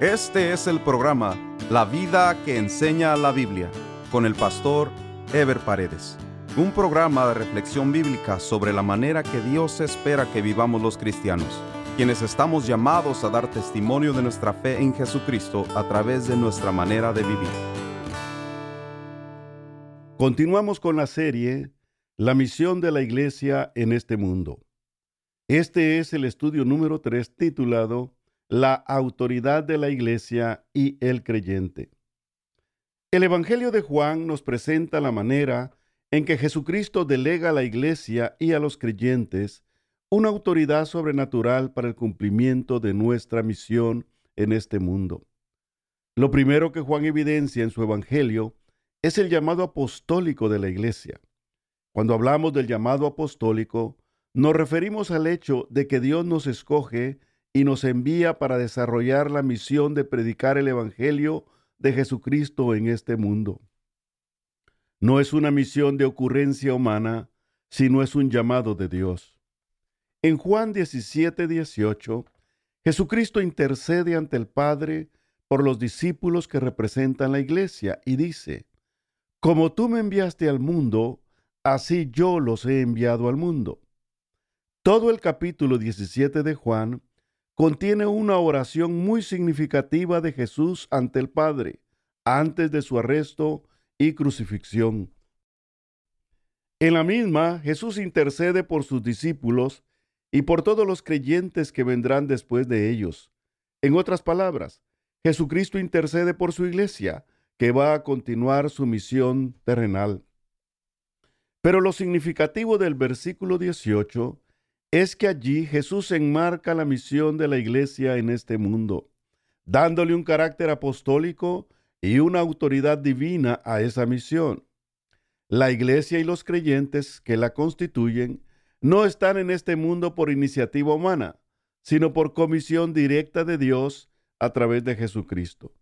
Este es el programa La vida que enseña la Biblia con el pastor Ever Paredes. Un programa de reflexión bíblica sobre la manera que Dios espera que vivamos los cristianos, quienes estamos llamados a dar testimonio de nuestra fe en Jesucristo a través de nuestra manera de vivir. Continuamos con la serie La misión de la iglesia en este mundo. Este es el estudio número 3 titulado la autoridad de la Iglesia y el creyente. El Evangelio de Juan nos presenta la manera en que Jesucristo delega a la Iglesia y a los creyentes una autoridad sobrenatural para el cumplimiento de nuestra misión en este mundo. Lo primero que Juan evidencia en su Evangelio es el llamado apostólico de la Iglesia. Cuando hablamos del llamado apostólico, nos referimos al hecho de que Dios nos escoge y nos envía para desarrollar la misión de predicar el Evangelio de Jesucristo en este mundo. No es una misión de ocurrencia humana, sino es un llamado de Dios. En Juan 17, 18, Jesucristo intercede ante el Padre por los discípulos que representan la iglesia y dice, Como tú me enviaste al mundo, así yo los he enviado al mundo. Todo el capítulo 17 de Juan contiene una oración muy significativa de Jesús ante el Padre, antes de su arresto y crucifixión. En la misma, Jesús intercede por sus discípulos y por todos los creyentes que vendrán después de ellos. En otras palabras, Jesucristo intercede por su iglesia, que va a continuar su misión terrenal. Pero lo significativo del versículo 18 es que allí Jesús enmarca la misión de la iglesia en este mundo, dándole un carácter apostólico y una autoridad divina a esa misión. La iglesia y los creyentes que la constituyen no están en este mundo por iniciativa humana, sino por comisión directa de Dios a través de Jesucristo.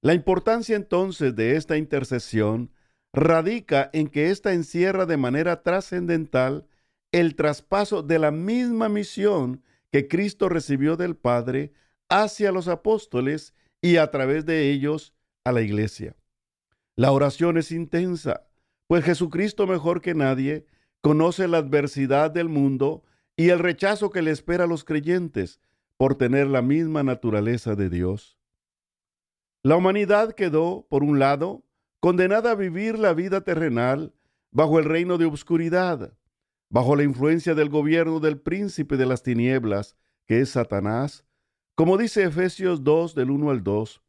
La importancia entonces de esta intercesión radica en que ésta encierra de manera trascendental el traspaso de la misma misión que Cristo recibió del Padre hacia los apóstoles y a través de ellos a la iglesia. La oración es intensa, pues Jesucristo mejor que nadie conoce la adversidad del mundo y el rechazo que le espera a los creyentes por tener la misma naturaleza de Dios. La humanidad quedó, por un lado, condenada a vivir la vida terrenal bajo el reino de obscuridad, bajo la influencia del gobierno del príncipe de las tinieblas, que es Satanás, como dice Efesios 2 del 1 al 2.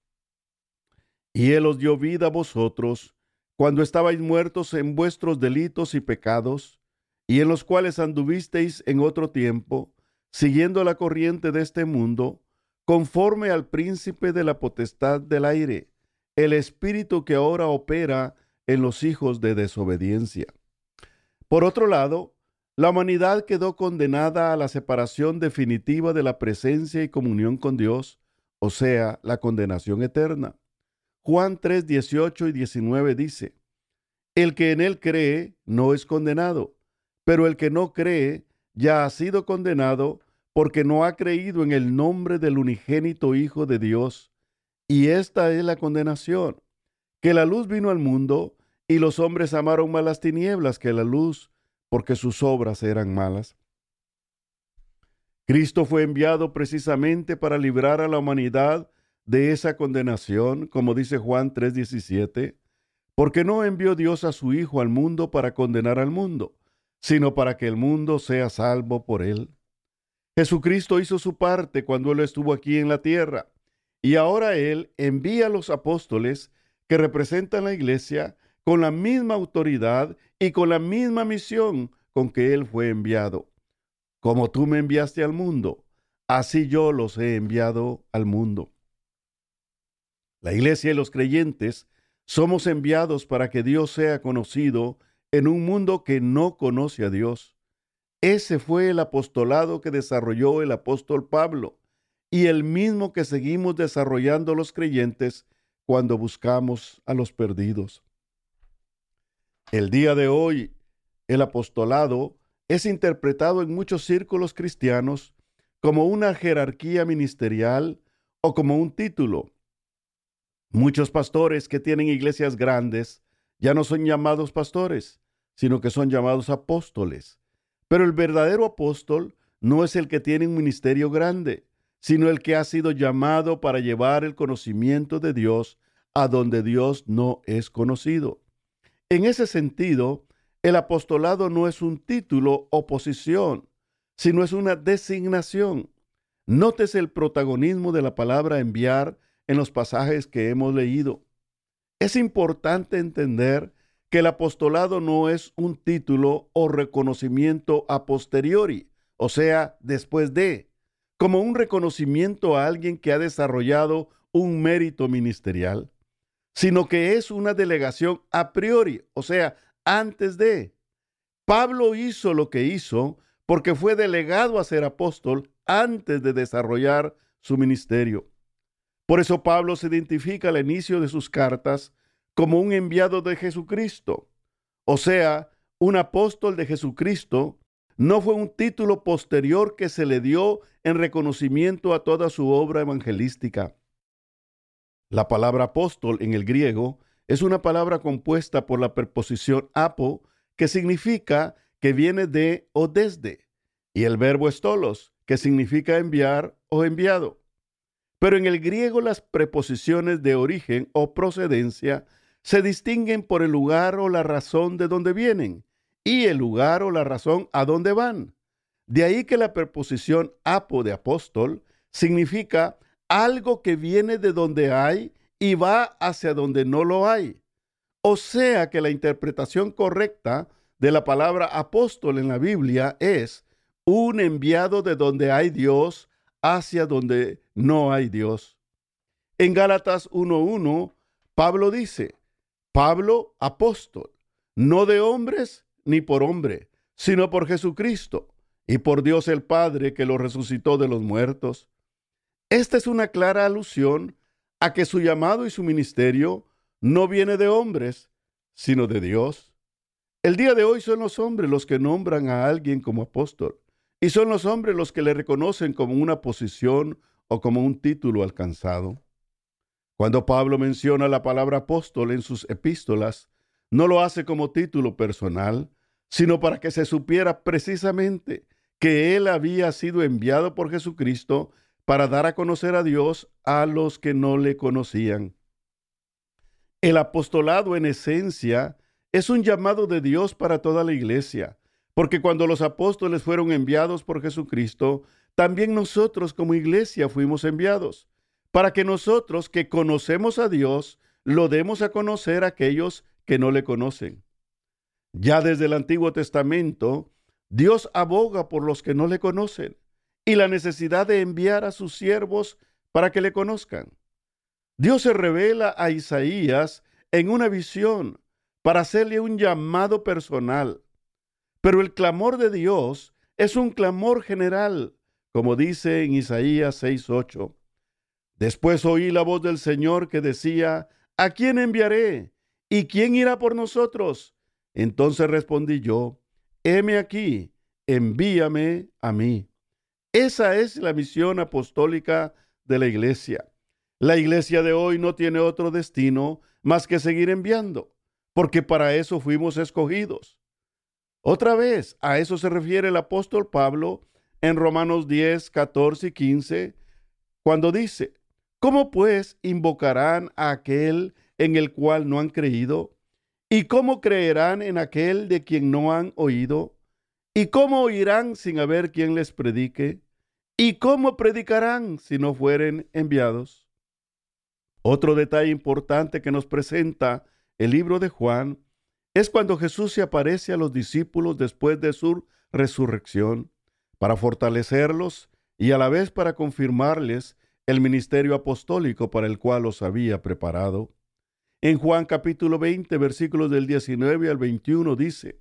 Y él os dio vida a vosotros cuando estabais muertos en vuestros delitos y pecados, y en los cuales anduvisteis en otro tiempo, siguiendo la corriente de este mundo, conforme al príncipe de la potestad del aire, el espíritu que ahora opera en los hijos de desobediencia. Por otro lado, la humanidad quedó condenada a la separación definitiva de la presencia y comunión con Dios, o sea, la condenación eterna. Juan 3, 18 y 19 dice, El que en él cree no es condenado, pero el que no cree ya ha sido condenado porque no ha creído en el nombre del unigénito Hijo de Dios. Y esta es la condenación, que la luz vino al mundo y los hombres amaron más las tinieblas que la luz porque sus obras eran malas. Cristo fue enviado precisamente para librar a la humanidad de esa condenación, como dice Juan 3:17, porque no envió Dios a su Hijo al mundo para condenar al mundo, sino para que el mundo sea salvo por él. Jesucristo hizo su parte cuando Él estuvo aquí en la tierra, y ahora Él envía a los apóstoles que representan la iglesia con la misma autoridad y con la misma misión con que Él fue enviado. Como tú me enviaste al mundo, así yo los he enviado al mundo. La iglesia y los creyentes somos enviados para que Dios sea conocido en un mundo que no conoce a Dios. Ese fue el apostolado que desarrolló el apóstol Pablo y el mismo que seguimos desarrollando los creyentes cuando buscamos a los perdidos. El día de hoy, el apostolado es interpretado en muchos círculos cristianos como una jerarquía ministerial o como un título. Muchos pastores que tienen iglesias grandes ya no son llamados pastores, sino que son llamados apóstoles. Pero el verdadero apóstol no es el que tiene un ministerio grande, sino el que ha sido llamado para llevar el conocimiento de Dios a donde Dios no es conocido. En ese sentido, el apostolado no es un título o posición, sino es una designación. Nótese el protagonismo de la palabra enviar en los pasajes que hemos leído. Es importante entender que el apostolado no es un título o reconocimiento a posteriori, o sea, después de, como un reconocimiento a alguien que ha desarrollado un mérito ministerial, sino que es una delegación a priori, o sea, antes de. Pablo hizo lo que hizo porque fue delegado a ser apóstol antes de desarrollar su ministerio. Por eso Pablo se identifica al inicio de sus cartas como un enviado de Jesucristo. O sea, un apóstol de Jesucristo no fue un título posterior que se le dio en reconocimiento a toda su obra evangelística. La palabra apóstol en el griego es una palabra compuesta por la preposición apo, que significa que viene de o desde, y el verbo estolos, que significa enviar o enviado. Pero en el griego las preposiciones de origen o procedencia se distinguen por el lugar o la razón de donde vienen y el lugar o la razón a dónde van. De ahí que la preposición apo de apóstol significa algo que viene de donde hay y va hacia donde no lo hay. O sea que la interpretación correcta de la palabra apóstol en la Biblia es un enviado de donde hay Dios hacia donde no hay Dios. En Gálatas 1.1, Pablo dice, Pablo apóstol, no de hombres ni por hombre, sino por Jesucristo y por Dios el Padre que lo resucitó de los muertos. Esta es una clara alusión a que su llamado y su ministerio no viene de hombres, sino de Dios. El día de hoy son los hombres los que nombran a alguien como apóstol, y son los hombres los que le reconocen como una posición o como un título alcanzado. Cuando Pablo menciona la palabra apóstol en sus epístolas, no lo hace como título personal, sino para que se supiera precisamente que él había sido enviado por Jesucristo para dar a conocer a Dios a los que no le conocían. El apostolado en esencia es un llamado de Dios para toda la iglesia, porque cuando los apóstoles fueron enviados por Jesucristo, también nosotros como iglesia fuimos enviados, para que nosotros que conocemos a Dios, lo demos a conocer a aquellos que no le conocen. Ya desde el Antiguo Testamento, Dios aboga por los que no le conocen y la necesidad de enviar a sus siervos para que le conozcan. Dios se revela a Isaías en una visión para hacerle un llamado personal. Pero el clamor de Dios es un clamor general, como dice en Isaías 6:8. Después oí la voz del Señor que decía, ¿A quién enviaré? ¿Y quién irá por nosotros? Entonces respondí yo, heme aquí, envíame a mí. Esa es la misión apostólica de la iglesia. La iglesia de hoy no tiene otro destino más que seguir enviando, porque para eso fuimos escogidos. Otra vez, a eso se refiere el apóstol Pablo en Romanos 10, 14 y 15, cuando dice, ¿cómo pues invocarán a aquel en el cual no han creído? ¿Y cómo creerán en aquel de quien no han oído? ¿Y cómo oirán sin haber quien les predique? ¿Y cómo predicarán si no fueren enviados? Otro detalle importante que nos presenta el libro de Juan es cuando Jesús se aparece a los discípulos después de su resurrección para fortalecerlos y a la vez para confirmarles el ministerio apostólico para el cual los había preparado. En Juan capítulo 20, versículos del 19 al 21 dice,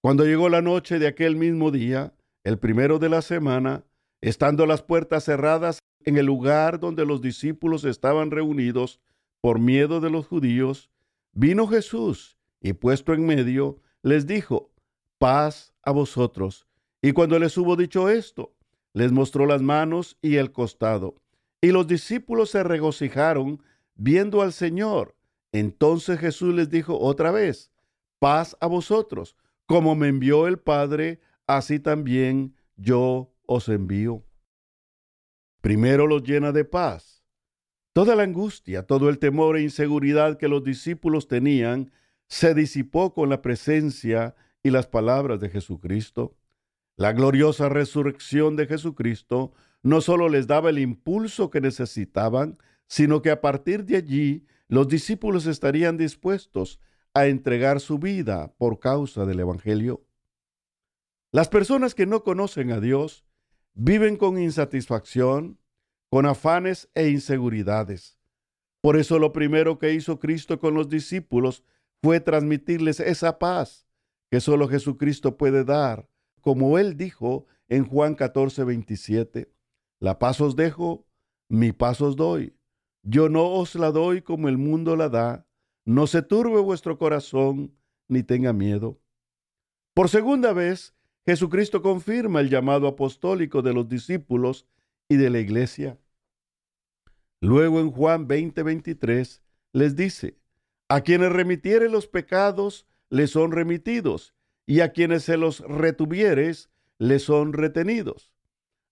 Cuando llegó la noche de aquel mismo día, el primero de la semana, estando las puertas cerradas en el lugar donde los discípulos estaban reunidos por miedo de los judíos, vino Jesús y puesto en medio, les dijo, paz a vosotros. Y cuando les hubo dicho esto, les mostró las manos y el costado. Y los discípulos se regocijaron viendo al Señor. Entonces Jesús les dijo otra vez, paz a vosotros, como me envió el Padre, así también yo os envío. Primero los llena de paz. Toda la angustia, todo el temor e inseguridad que los discípulos tenían se disipó con la presencia y las palabras de Jesucristo. La gloriosa resurrección de Jesucristo no solo les daba el impulso que necesitaban, sino que a partir de allí los discípulos estarían dispuestos a entregar su vida por causa del Evangelio. Las personas que no conocen a Dios viven con insatisfacción, con afanes e inseguridades. Por eso lo primero que hizo Cristo con los discípulos fue transmitirles esa paz que solo Jesucristo puede dar, como él dijo en Juan 14, 27. La paz os dejo, mi paz os doy. Yo no os la doy como el mundo la da. No se turbe vuestro corazón, ni tenga miedo. Por segunda vez, Jesucristo confirma el llamado apostólico de los discípulos y de la iglesia. Luego en Juan 20:23 les dice, a quienes remitiere los pecados, les son remitidos, y a quienes se los retuvieres, les son retenidos.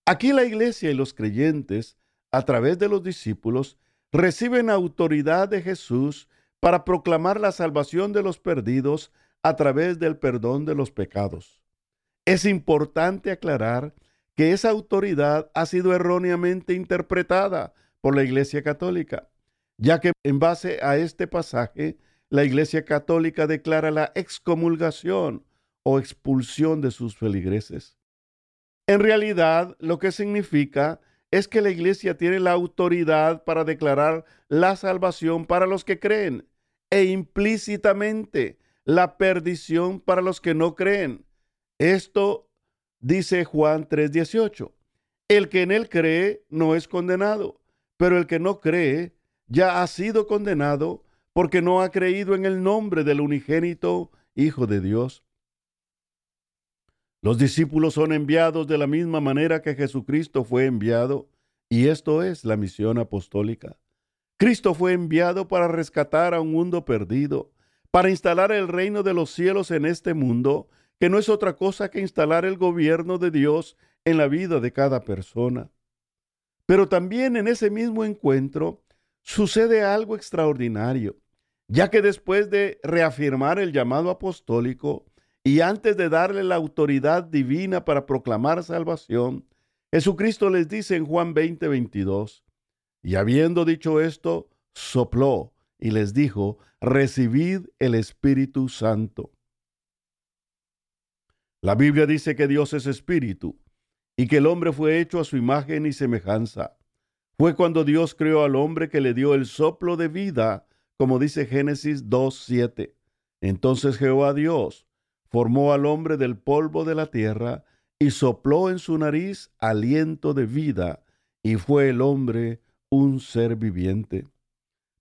Aquí la iglesia y los creyentes, a través de los discípulos, reciben autoridad de Jesús para proclamar la salvación de los perdidos a través del perdón de los pecados. Es importante aclarar que esa autoridad ha sido erróneamente interpretada por la Iglesia Católica, ya que en base a este pasaje, la Iglesia Católica declara la excomulgación o expulsión de sus feligreses. En realidad, lo que significa es que la iglesia tiene la autoridad para declarar la salvación para los que creen e implícitamente la perdición para los que no creen. Esto dice Juan 3:18. El que en él cree no es condenado, pero el que no cree ya ha sido condenado porque no ha creído en el nombre del unigénito Hijo de Dios. Los discípulos son enviados de la misma manera que Jesucristo fue enviado, y esto es la misión apostólica. Cristo fue enviado para rescatar a un mundo perdido, para instalar el reino de los cielos en este mundo, que no es otra cosa que instalar el gobierno de Dios en la vida de cada persona. Pero también en ese mismo encuentro sucede algo extraordinario, ya que después de reafirmar el llamado apostólico, y antes de darle la autoridad divina para proclamar salvación, Jesucristo les dice en Juan 20, 22, y habiendo dicho esto, sopló y les dijo, recibid el Espíritu Santo. La Biblia dice que Dios es espíritu y que el hombre fue hecho a su imagen y semejanza. Fue cuando Dios creó al hombre que le dio el soplo de vida, como dice Génesis 2.7. Entonces Jehová Dios formó al hombre del polvo de la tierra y sopló en su nariz aliento de vida, y fue el hombre un ser viviente.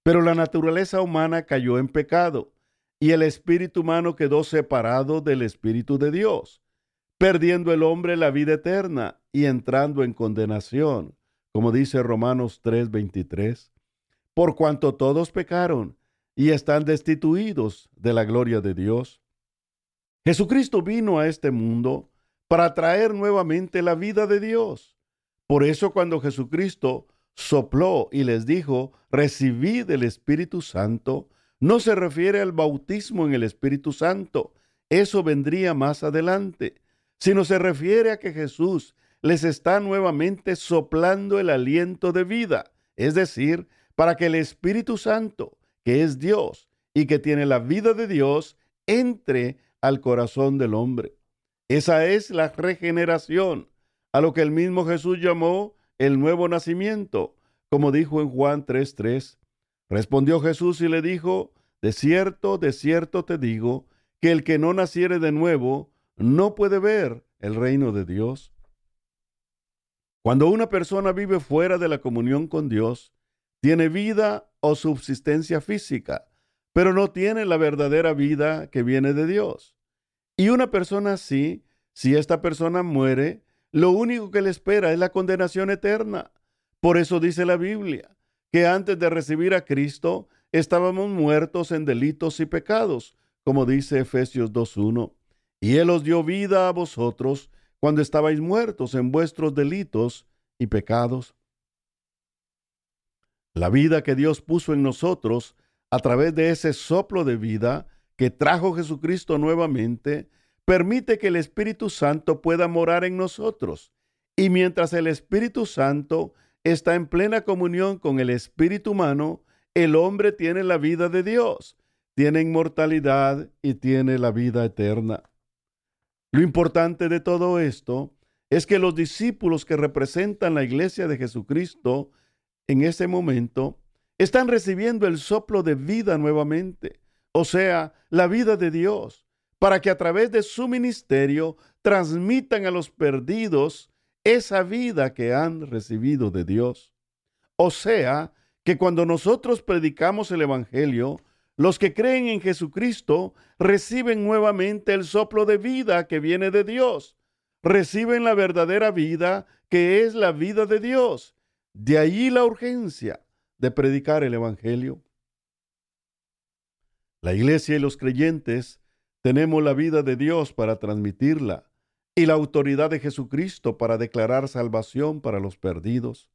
Pero la naturaleza humana cayó en pecado, y el espíritu humano quedó separado del espíritu de Dios, perdiendo el hombre la vida eterna y entrando en condenación, como dice Romanos 3:23, por cuanto todos pecaron y están destituidos de la gloria de Dios Jesucristo vino a este mundo para traer nuevamente la vida de Dios. Por eso cuando Jesucristo sopló y les dijo, recibid el Espíritu Santo, no se refiere al bautismo en el Espíritu Santo, eso vendría más adelante, sino se refiere a que Jesús les está nuevamente soplando el aliento de vida, es decir, para que el Espíritu Santo, que es Dios y que tiene la vida de Dios, entre al corazón del hombre. Esa es la regeneración, a lo que el mismo Jesús llamó el nuevo nacimiento, como dijo en Juan 3:3. Respondió Jesús y le dijo, De cierto, de cierto te digo, que el que no naciere de nuevo no puede ver el reino de Dios. Cuando una persona vive fuera de la comunión con Dios, tiene vida o subsistencia física, pero no tiene la verdadera vida que viene de Dios. Y una persona así, si esta persona muere, lo único que le espera es la condenación eterna, Por eso dice la Biblia que antes de recibir a Cristo estábamos muertos en delitos y pecados, como dice Efesios 2.1. Y Él os dio vida a vosotros cuando estabais muertos en vuestros delitos y pecados. La vida que Dios puso en nosotros a través de ese soplo de vida que trajo Jesucristo nuevamente, permite que el Espíritu Santo pueda morar en nosotros. Y mientras el Espíritu Santo está en plena comunión con el espíritu humano, el hombre tiene la vida de Dios, tiene inmortalidad y tiene la vida eterna. Lo importante de todo esto es que los discípulos que representan la iglesia de Jesucristo en ese momento están recibiendo el soplo de vida nuevamente, o sea, la vida de Dios, para que a través de su ministerio transmitan a los perdidos esa vida que han recibido de Dios. O sea, que cuando nosotros predicamos el Evangelio, los que creen en Jesucristo reciben nuevamente el soplo de vida que viene de Dios. Reciben la verdadera vida que es la vida de Dios. De allí la urgencia de predicar el Evangelio. La iglesia y los creyentes tenemos la vida de Dios para transmitirla y la autoridad de Jesucristo para declarar salvación para los perdidos.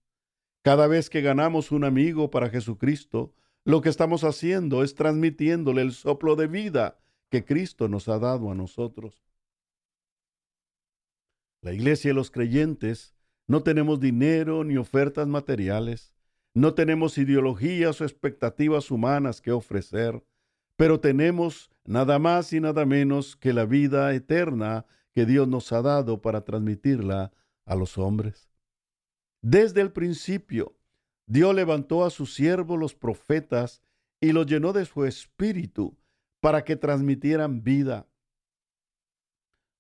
Cada vez que ganamos un amigo para Jesucristo, lo que estamos haciendo es transmitiéndole el soplo de vida que Cristo nos ha dado a nosotros. La iglesia y los creyentes no tenemos dinero ni ofertas materiales, no tenemos ideologías o expectativas humanas que ofrecer, pero tenemos nada más y nada menos que la vida eterna que Dios nos ha dado para transmitirla a los hombres. Desde el principio, Dios levantó a sus siervos los profetas y los llenó de su espíritu para que transmitieran vida.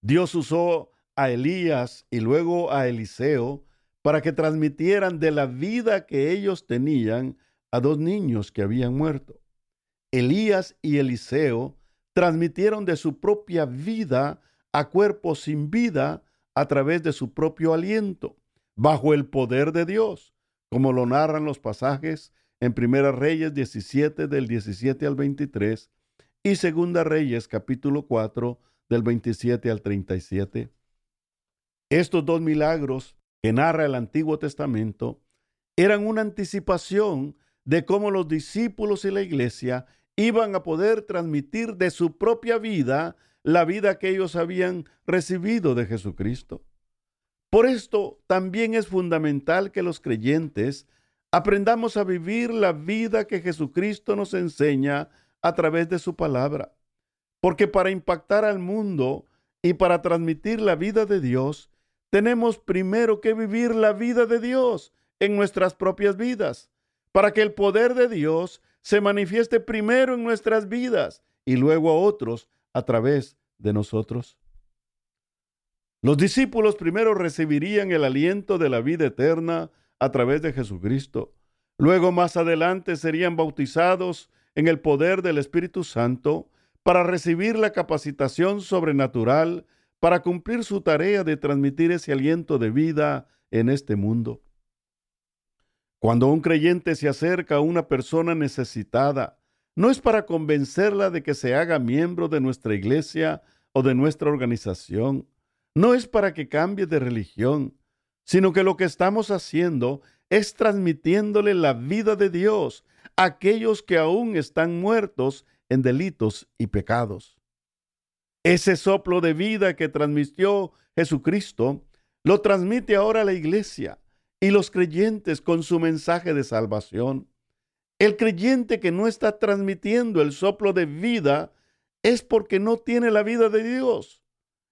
Dios usó a Elías y luego a Eliseo para que transmitieran de la vida que ellos tenían a dos niños que habían muerto. Elías y Eliseo transmitieron de su propia vida a cuerpos sin vida a través de su propio aliento, bajo el poder de Dios, como lo narran los pasajes en Primera Reyes 17 del 17 al 23 y Segunda Reyes capítulo 4 del 27 al 37. Estos dos milagros que narra el Antiguo Testamento eran una anticipación de cómo los discípulos y la iglesia iban a poder transmitir de su propia vida la vida que ellos habían recibido de Jesucristo. Por esto también es fundamental que los creyentes aprendamos a vivir la vida que Jesucristo nos enseña a través de su palabra. Porque para impactar al mundo y para transmitir la vida de Dios, tenemos primero que vivir la vida de Dios en nuestras propias vidas, para que el poder de Dios se manifieste primero en nuestras vidas y luego a otros a través de nosotros. Los discípulos primero recibirían el aliento de la vida eterna a través de Jesucristo. Luego más adelante serían bautizados en el poder del Espíritu Santo para recibir la capacitación sobrenatural para cumplir su tarea de transmitir ese aliento de vida en este mundo. Cuando un creyente se acerca a una persona necesitada, no es para convencerla de que se haga miembro de nuestra iglesia o de nuestra organización. No es para que cambie de religión, sino que lo que estamos haciendo es transmitiéndole la vida de Dios a aquellos que aún están muertos en delitos y pecados. Ese soplo de vida que transmitió Jesucristo lo transmite ahora la iglesia y los creyentes con su mensaje de salvación. El creyente que no está transmitiendo el soplo de vida es porque no tiene la vida de Dios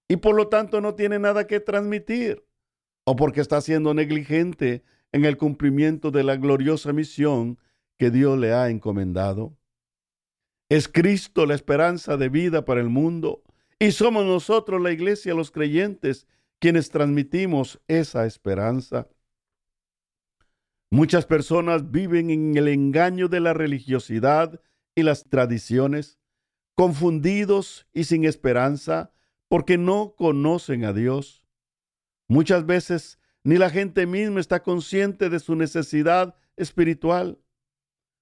y por lo tanto no tiene nada que transmitir o porque está siendo negligente en el cumplimiento de la gloriosa misión que Dios le ha encomendado. Es Cristo la esperanza de vida para el mundo y somos nosotros la iglesia, los creyentes, quienes transmitimos esa esperanza. Muchas personas viven en el engaño de la religiosidad y las tradiciones, confundidos y sin esperanza porque no conocen a Dios. Muchas veces ni la gente misma está consciente de su necesidad espiritual.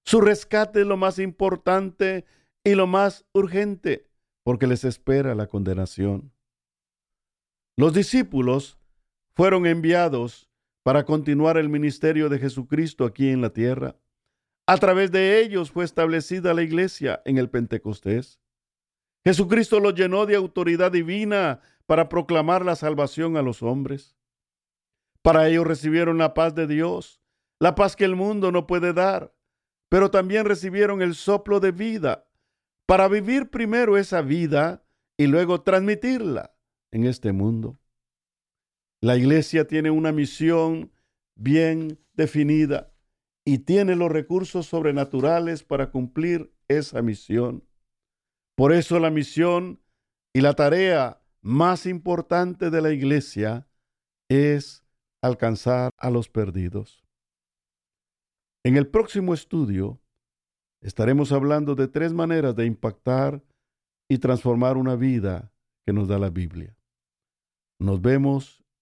Su rescate es lo más importante y lo más urgente, porque les espera la condenación. Los discípulos fueron enviados para continuar el ministerio de Jesucristo aquí en la tierra. A través de ellos fue establecida la iglesia en el Pentecostés. Jesucristo los llenó de autoridad divina para proclamar la salvación a los hombres. Para ellos recibieron la paz de Dios, la paz que el mundo no puede dar, pero también recibieron el soplo de vida para vivir primero esa vida y luego transmitirla en este mundo. La iglesia tiene una misión bien definida y tiene los recursos sobrenaturales para cumplir esa misión. Por eso la misión y la tarea más importante de la iglesia es alcanzar a los perdidos. En el próximo estudio estaremos hablando de tres maneras de impactar y transformar una vida que nos da la Biblia. Nos vemos